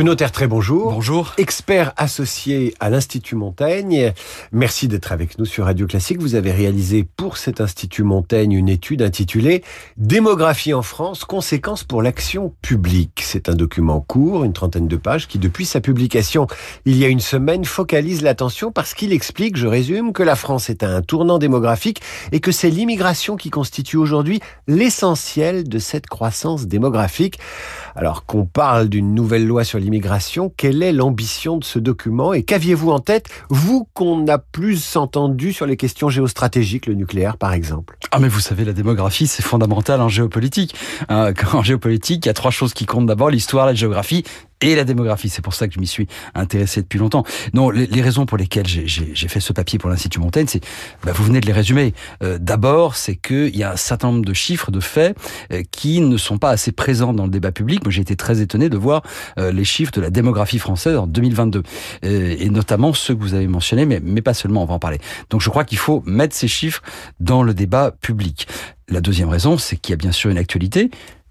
Bruno Tertré, bonjour. Bonjour. Expert associé à l'Institut Montaigne. Merci d'être avec nous sur Radio Classique. Vous avez réalisé pour cet Institut Montaigne une étude intitulée Démographie en France, conséquences pour l'action publique. C'est un document court, une trentaine de pages, qui depuis sa publication il y a une semaine focalise l'attention parce qu'il explique, je résume, que la France est à un tournant démographique et que c'est l'immigration qui constitue aujourd'hui l'essentiel de cette croissance démographique. Alors qu'on parle d'une nouvelle loi sur l'immigration, quelle est l'ambition de ce document et qu'aviez-vous en tête, vous qu'on a plus entendu sur les questions géostratégiques, le nucléaire par exemple? Ah mais vous savez, la démographie c'est fondamental en géopolitique. Euh, en géopolitique, il y a trois choses qui comptent. D'abord, l'histoire, la géographie et la démographie. C'est pour ça que je m'y suis intéressé depuis longtemps. Non, les, raisons pour lesquelles j'ai fait ce papier pour l'Institut Montaigne, c'est, bah, vous venez de les résumer. Euh, D'abord, c'est qu'il y a un certain nombre de chiffres, de faits, euh, qui ne sont pas assez présents dans le débat public. Moi, j'ai été très étonné de voir euh, les chiffres de la démographie française en 2022, euh, et notamment ceux que vous avez mentionnés, mais, mais pas seulement, on va en parler. Donc, je crois qu'il faut mettre ces chiffres dans le débat public. La deuxième raison, c'est qu'il y a bien sûr une actualité,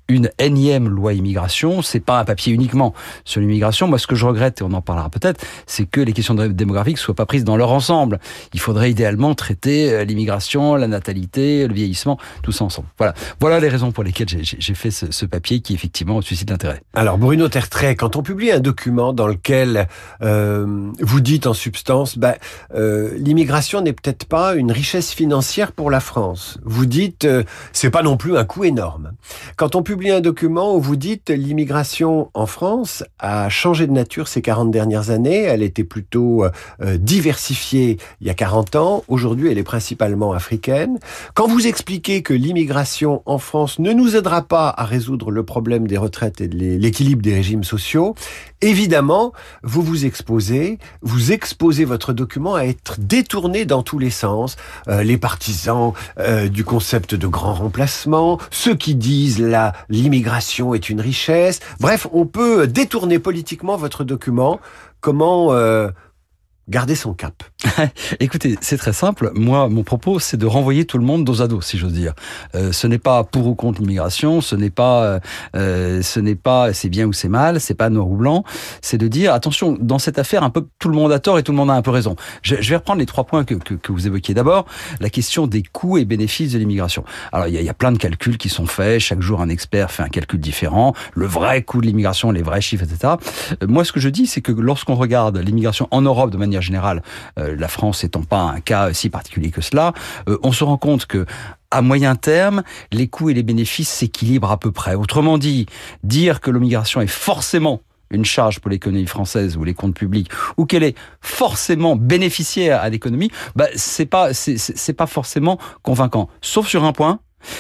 une énième loi immigration. C'est pas un papier uniquement sur l'immigration. Moi, ce que je regrette, et on en parlera peut-être, c'est que les questions démographiques soient pas prises dans leur ensemble. Il faudrait idéalement traiter euh, l'immigration, la natalité, le vieillissement, tout ça ensemble. Voilà. Voilà les raisons pour lesquelles j'ai fait ce, ce, papier qui effectivement suscite l'intérêt. Alors, Bruno Tertrais, quand on publie un document dans lequel euh, vous dites en substance, bah, euh, l'immigration n'est peut-être pas une richesse financière pour la France. Vous dites, euh, c'est pas non plus un coût énorme. Quand on publie un document où vous dites l'immigration en France a changé de nature ces 40 dernières années. Elle était plutôt euh, diversifiée il y a 40 ans. Aujourd'hui, elle est principalement africaine. Quand vous expliquez que l'immigration en France ne nous aidera pas à résoudre le problème des retraites et de l'équilibre des régimes sociaux, évidemment, vous vous exposez, vous exposez votre document à être détourné dans tous les sens. Euh, les partisans euh, du concept de grand remplacement, ceux qui disent la l'immigration est une richesse. Bref, on peut détourner politiquement votre document. Comment euh, garder son cap Écoutez, c'est très simple. Moi, mon propos, c'est de renvoyer tout le monde dos à dos, si j'ose dire. Euh, ce n'est pas pour ou contre l'immigration, ce n'est pas, euh, euh, ce n'est pas c'est bien ou c'est mal, c'est pas noir ou blanc. C'est de dire attention, dans cette affaire, un peu tout le monde a tort et tout le monde a un peu raison. Je, vais reprendre les trois points que, que, vous évoquiez. D'abord, la question des coûts et bénéfices de l'immigration. Alors, il y, a, il y a plein de calculs qui sont faits. Chaque jour, un expert fait un calcul différent. Le vrai coût de l'immigration, les vrais chiffres, etc. Euh, moi, ce que je dis, c'est que lorsqu'on regarde l'immigration en Europe de manière générale, euh, la France étant pas un cas si particulier que cela, euh, on se rend compte que à moyen terme, les coûts et les bénéfices s'équilibrent à peu près. Autrement dit, dire que l'immigration est forcément une charge pour l'économie française ou les comptes publics, ou qu'elle est forcément bénéficiaire à l'économie, bah, c'est pas c'est pas forcément convaincant. Sauf sur un point,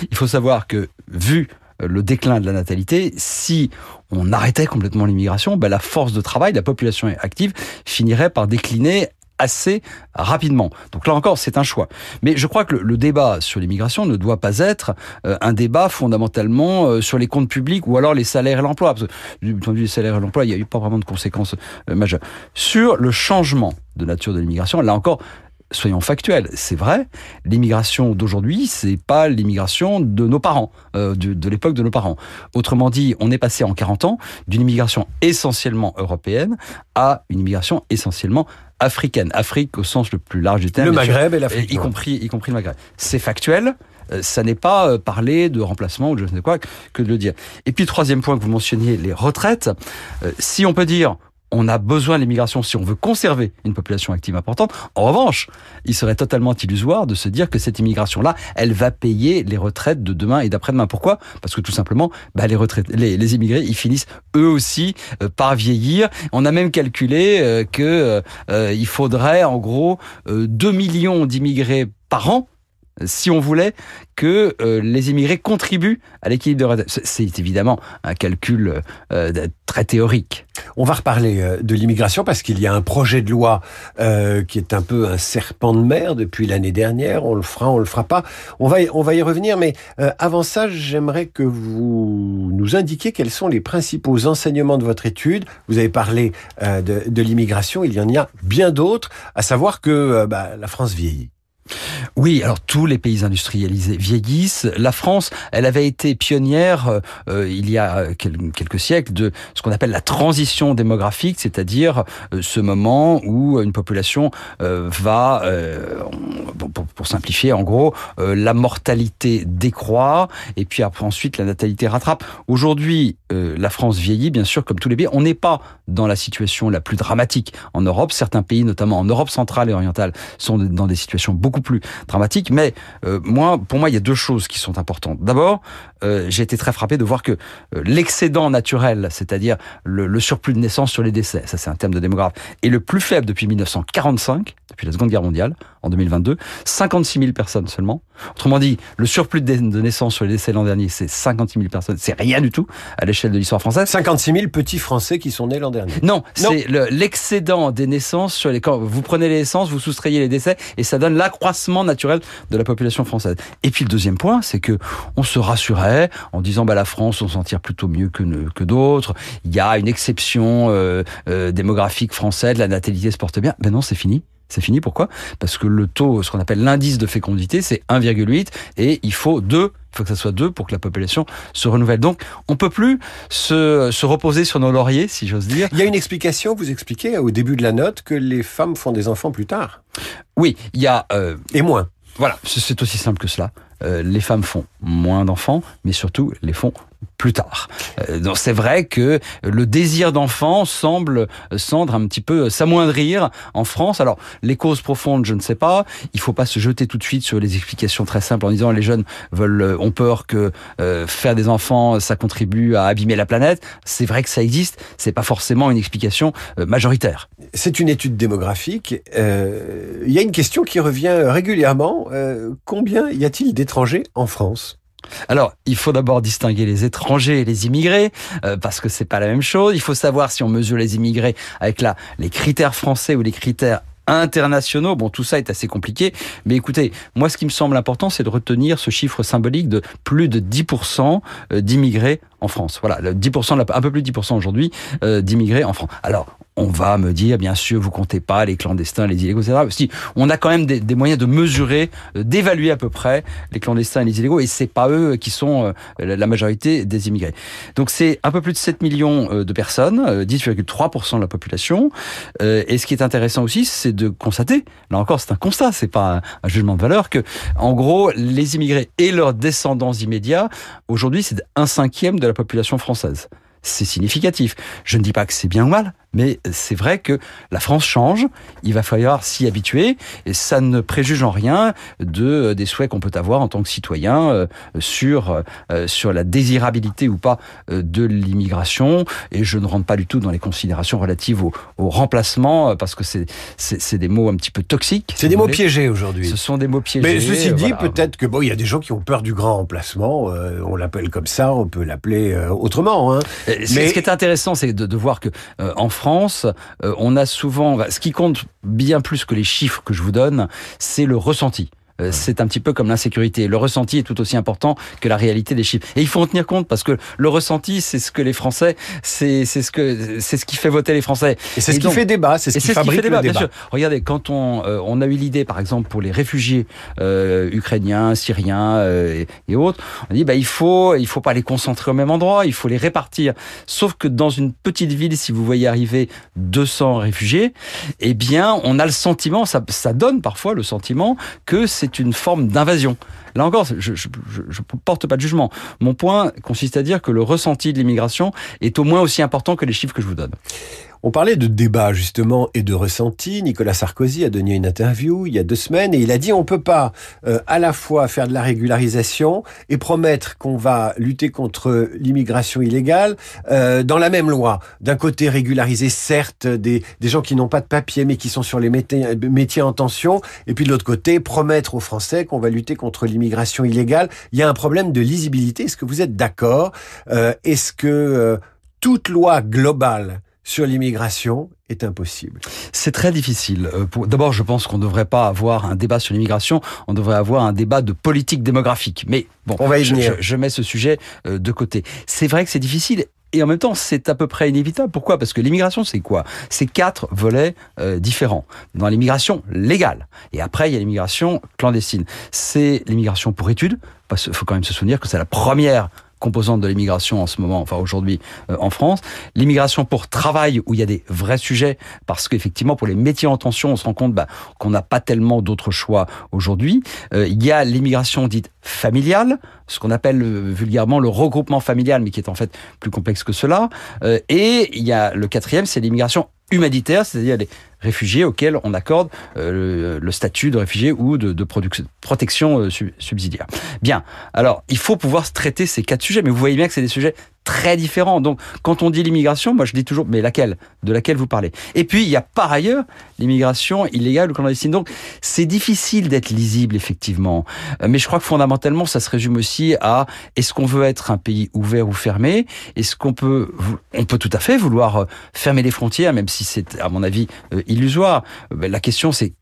il faut savoir que vu le déclin de la natalité, si on arrêtait complètement l'immigration, bah, la force de travail, la population active finirait par décliner assez rapidement. Donc là encore, c'est un choix. Mais je crois que le, le débat sur l'immigration ne doit pas être euh, un débat fondamentalement euh, sur les comptes publics ou alors les salaires et l'emploi. Parce que du point de vue des salaires et l'emploi, il n'y a eu pas vraiment de conséquences euh, majeures. Sur le changement de nature de l'immigration, là encore, soyons factuels, c'est vrai, l'immigration d'aujourd'hui, c'est pas l'immigration de nos parents, euh, de, de l'époque de nos parents. Autrement dit, on est passé en 40 ans d'une immigration essentiellement européenne à une immigration essentiellement africaine. Afrique au sens le plus large du terme. Le Maghreb et l'Afrique. Y compris, y compris le Maghreb. C'est factuel. Euh, ça n'est pas euh, parler de remplacement ou de je ne sais quoi que de le dire. Et puis, troisième point que vous mentionniez, les retraites. Si on peut dire, on a besoin de l'immigration si on veut conserver une population active importante. En revanche, il serait totalement illusoire de se dire que cette immigration-là, elle va payer les retraites de demain et d'après-demain. Pourquoi? Parce que tout simplement, bah, les, retraites, immigrés, ils finissent eux aussi euh, par vieillir. On a même calculé euh, que euh, il faudrait en gros 2 millions d'immigrés par an si on voulait que euh, les immigrés contribuent à l'équilibre de C'est évidemment un calcul euh, très théorique. On va reparler euh, de l'immigration parce qu'il y a un projet de loi euh, qui est un peu un serpent de mer depuis l'année dernière. On le fera, on le fera pas. On va, on va y revenir, mais euh, avant ça, j'aimerais que vous nous indiquiez quels sont les principaux enseignements de votre étude. Vous avez parlé euh, de, de l'immigration, il y en a bien d'autres, à savoir que bah, la France vieillit. Oui, alors tous les pays industrialisés vieillissent. La France, elle avait été pionnière euh, il y a quelques siècles de ce qu'on appelle la transition démographique, c'est-à-dire euh, ce moment où une population euh, va, pour, simplifier en gros, la mortalité décroît et puis après ensuite la natalité rattrape. Aujourd'hui, la France vieillit, bien sûr, comme tous les pays. On n'est pas dans la situation la plus dramatique en Europe. Certains pays, notamment en Europe centrale et orientale, sont dans des situations beaucoup plus dramatique. Mais euh, moi, pour moi, il y a deux choses qui sont importantes. D'abord, euh, j'ai été très frappé de voir que euh, l'excédent naturel, c'est-à-dire le, le, surplus de naissance sur les décès, ça c'est un terme de démographe, est le plus faible depuis 1945, depuis la Seconde Guerre mondiale, en 2022. 56 000 personnes seulement. Autrement dit, le surplus de, naissance sur les décès l'an dernier, c'est 56 000 personnes. C'est rien du tout à l'échelle de l'histoire française. 56 000 petits Français qui sont nés l'an dernier. Non, c'est l'excédent des naissances sur les... Quand vous prenez les naissances, vous soustrayez les décès et ça donne l'accroissement naturel de la population française. Et puis le deuxième point, c'est que on se rassurait en disant bah la France on s'en tire plutôt mieux que que d'autres. Il y a une exception euh, euh, démographique française, la natalité se porte bien. Ben non, c'est fini. C'est fini, pourquoi? Parce que le taux, ce qu'on appelle l'indice de fécondité, c'est 1,8 et il faut 2 il faut que ça soit 2 pour que la population se renouvelle. Donc, on peut plus se, se reposer sur nos lauriers, si j'ose dire. Il y a une explication, vous expliquez au début de la note que les femmes font des enfants plus tard. Oui, il y a... Euh, et moins. Voilà, c'est aussi simple que cela. Euh, les femmes font moins d'enfants, mais surtout les font plus tard. Euh, donc c'est vrai que le désir d'enfant semble semble un petit peu s'amoindrir en France. Alors les causes profondes, je ne sais pas. Il faut pas se jeter tout de suite sur les explications très simples en disant les jeunes veulent euh, ont peur que euh, faire des enfants ça contribue à abîmer la planète. C'est vrai que ça existe. C'est pas forcément une explication majoritaire. C'est une étude démographique. Il y a une question qui revient régulièrement. combien y a-t-il d'étrangers en France? Alors, il faut d'abord distinguer les étrangers et les immigrés, euh, parce que c'est pas la même chose. Il faut savoir si on mesure les immigrés avec les critères français ou les critères internationaux. Bon, tout ça est assez compliqué. Mais écoutez, moi, ce qui me semble important, c'est de retenir ce chiffre symbolique de plus de 10% euh, d'immigrés en France. Voilà, 10%, un peu plus de 10% aujourd'hui euh, d'immigrés en France. Alors, on va me dire, bien sûr, vous comptez pas les clandestins, les illégaux, etc. Si, on a quand même des, moyens de mesurer, euh, d'évaluer à peu près les clandestins et les illégaux, et c'est pas eux qui sont euh, la majorité des immigrés. Donc c'est un peu plus de 7 millions euh, de personnes, 10,3% de la population. Et ce qui est intéressant aussi, c'est de constater, là encore, c'est un constat, c'est pas un jugement de valeur, que en gros, les immigrés et leurs descendants immédiats, aujourd'hui, c'est un cinquième de la population française c'est significatif. Je ne dis pas que c'est bien ou mal, mais c'est vrai que la France change, il va falloir s'y habituer, et ça ne préjuge en rien de euh, des souhaits qu'on peut avoir en tant que citoyen euh, sur euh, sur la désirabilité ou pas de l'immigration. Et je ne rentre pas du tout dans les considérations relatives au, au remplacement parce que c'est c'est des mots un petit peu toxiques. C'est des mots piégés aujourd'hui. Ce sont des mots piégés. Mais ceci dit, peut-être que bon, il y a des gens qui ont peur du grand remplacement. on l'appelle comme ça, on peut l'appeler autrement. Hein. Mais... Ce qui est intéressant, c'est de, de, voir que en France, euh, on a souvent, ce qui compte bien plus que les chiffres que je vous donne, c'est le ressenti. Euh, c'est un petit peu comme l'insécurité. Le ressenti est tout aussi important que la réalité des chiffres. Et il faut en tenir compte parce que le ressenti, c'est ce que les Français, c'est ce que c'est ce qui fait voter les Français. Et c'est ce qui fait débat, c'est ce qui fabrique débat, le débat. Bien sûr. Regardez, quand on euh, on a eu l'idée, par exemple, pour les réfugiés euh, ukrainiens, syriens euh, et, autres, on dit bah il faut il faut pas les concentrer au même endroit, il faut les répartir. Sauf que dans une petite ville, si vous voyez arriver 200 réfugiés, eh bien, on a le sentiment, ça, ça donne parfois le sentiment que c'est c'est une forme d'invasion. Là encore, je ne porte pas de jugement. Mon point consiste à dire que le ressenti de l'immigration est au moins aussi important que les chiffres que je vous donne. On parlait de débat justement et de ressenti. Nicolas Sarkozy a donné une interview il y a deux semaines et il a dit on peut pas euh, à la fois faire de la régularisation et promettre qu'on va lutter contre l'immigration illégale euh, dans la même loi. D'un côté régulariser certes des, des gens qui n'ont pas de papier mais qui sont sur les métiers, métiers en tension et puis de l'autre côté promettre aux Français qu'on va lutter contre l'immigration illégale. Il y a un problème de lisibilité. Est-ce que vous êtes d'accord euh, Est-ce que toute loi globale sur l'immigration est impossible. C'est très difficile. Euh, d'abord, je pense qu'on ne devrait pas avoir un débat sur l'immigration, on devrait avoir un débat de politique démographique. Mais bon, on va y je, je, mets ce sujet euh, de côté. C'est vrai que c'est difficile et en même temps, c'est à peu près inévitable. Pourquoi? Parce que l'immigration, c'est quoi? C'est quatre volets euh, différents. Dans l'immigration légale, et après, il y a l'immigration clandestine. C'est l'immigration pour études, parce qu'il faut quand même se souvenir que c'est la première composante de l'immigration en ce moment, enfin aujourd'hui euh, en France. L'immigration pour travail, où il y a des vrais sujets, parce qu'effectivement, pour les métiers en tension, on se rend compte bah, qu'on n'a pas tellement d'autres choix aujourd'hui. Euh, il y a l'immigration dite familiale, ce qu'on appelle euh, vulgairement le regroupement familial, mais qui est en fait plus complexe que cela. et il y a le quatrième, c'est l'immigration humanitaire, c'est-à-dire les réfugiés auxquels on accorde euh, le, statut de réfugié ou de, protection euh, subsidiaire. Bien, alors il faut pouvoir traiter ces quatre sujets, mais vous voyez bien que c'est des sujets très différents. Donc, quand on dit l'immigration, moi je dis toujours, mais laquelle? De laquelle vous parlez? Et puis, il y a par ailleurs l'immigration illégale ou clandestine. Donc, c'est difficile d'être lisible, effectivement. Euh, mais je crois que fondamentalement, ça se résume aussi à est-ce qu'on veut être un pays ouvert ou fermé? Est-ce qu'on peut, on peut tout à fait vouloir fermer les frontières, même si c'est, à mon avis, illusoire? Ben, la question, c'est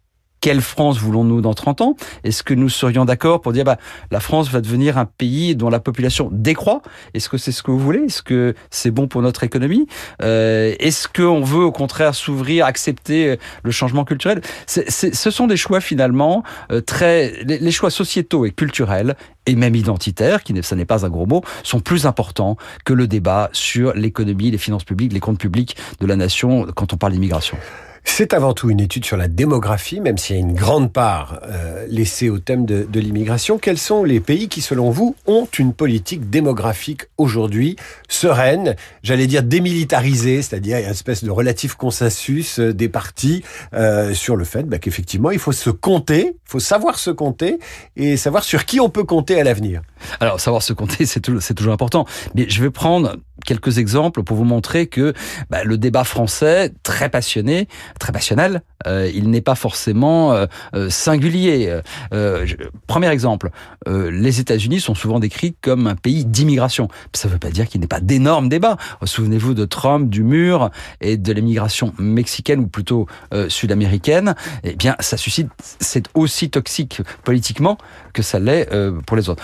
quelle France voulons-nous dans 30 ans? Est-ce que nous serions d'accord pour dire bah la France va devenir un pays dont la population décroît? Est-ce que c'est ce que vous voulez? Est-ce que c'est bon pour notre économie? Euh, Est-ce qu'on veut au contraire s'ouvrir, accepter euh, le changement culturel? Ce sont des choix finalement euh, très les, choix sociétaux et culturels et même identitaires, qui ça n'est pas un gros mot, sont plus importants que le débat sur l'économie, les finances publiques, les comptes publics de la nation quand on parle d'immigration. C'est avant tout une étude sur la démographie, même s'il y a une grande part euh, laissée au thème de, l'immigration. Quels sont les pays qui, selon vous, ont une politique démographique aujourd'hui sereine, j'allais dire démilitarisée, c'est-à-dire une espèce de relatif consensus euh, des partis euh, sur le fait bah, qu'effectivement, il faut se compter, il faut savoir se compter et savoir sur qui on peut compter à l'avenir? Alors, savoir se compter, c'est toujours important. Mais je vais prendre quelques exemples pour vous montrer que bah, le débat français, très passionné, très passionnel, euh, il n'est pas forcément euh, euh, singulier. premier exemple, les États-Unis sont souvent décrits comme un pays d'immigration. Ça ne veut pas dire qu'il n'y ait pas d'énormes débats. Souvenez-vous de Trump, du mur et de l'immigration mexicaine ou plutôt sud-américaine. Eh bien, ça suscite, c'est aussi toxique politiquement que ça l'est pour les autres.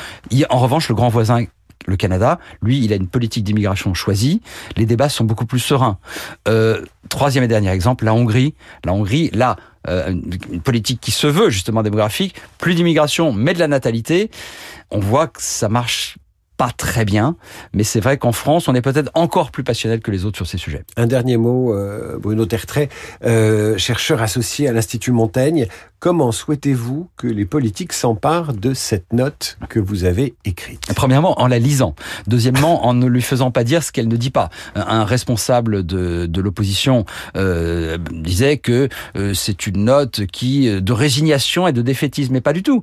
En revanche, le grand voisin le Canada, lui, il a une politique d'immigration choisie. Les débats sont beaucoup plus sereins. Euh, troisième et dernier exemple, la Hongrie. La Hongrie, là, euh, une politique qui se veut justement démographique, plus d'immigration, mais de la natalité. On voit que ça marche pas très bien, mais c'est vrai qu'en France, on est peut-être encore plus passionnel que les autres sur ces sujets. Un dernier mot, euh, Bruno Tertrais, chercheur associé à l'Institut Montaigne. Comment souhaitez-vous que les politiques s'emparent de cette note que vous avez écrite? Premièrement, en la lisant. Deuxièmement, en ne lui faisant pas dire ce qu'elle ne dit pas. Un responsable de, de l'opposition euh, disait que euh, c'est une note qui de résignation et de défaitisme, mais pas du tout.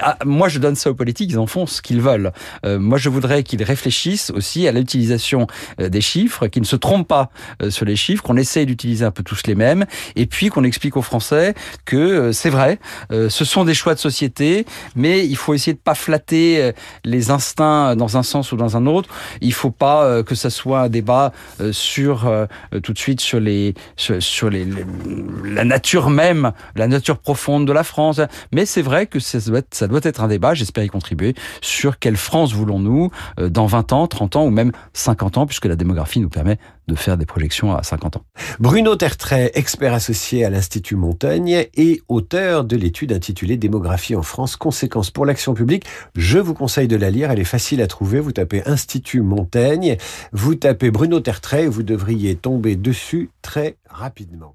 Ah, moi, je donne ça aux politiques, ils en font ce qu'ils veulent. Euh, moi, je voudrais qu'ils réfléchissent aussi à l'utilisation euh, des chiffres, qu'ils ne se trompent pas euh, sur les chiffres, qu'on essaye d'utiliser un peu tous les mêmes, et puis qu'on explique aux Français que c'est vrai. Euh, ce sont des choix de société, mais il faut essayer de pas flatter euh, les instincts dans un sens ou dans un autre. Il faut pas euh, que ça soit un débat sur tout de suite sur les sur, les, la nature même, la nature profonde de la France. Mais c'est vrai que ça doit être, ça doit être un débat. J'espère y contribuer sur quelle France voulons-nous dans 20 ans, 30 ans ou même 50 ans, puisque la démographie nous permet de faire des projections à 50 ans. Bruno Tertrais, expert associé à l'Institut Montaigne et auteur de l'étude intitulée Démographie en France, conséquences pour l'action publique. Je vous conseille de la lire, elle est facile à trouver. Vous tapez Institut Montaigne, vous tapez Bruno Tertrais, vous devriez tomber dessus très rapidement.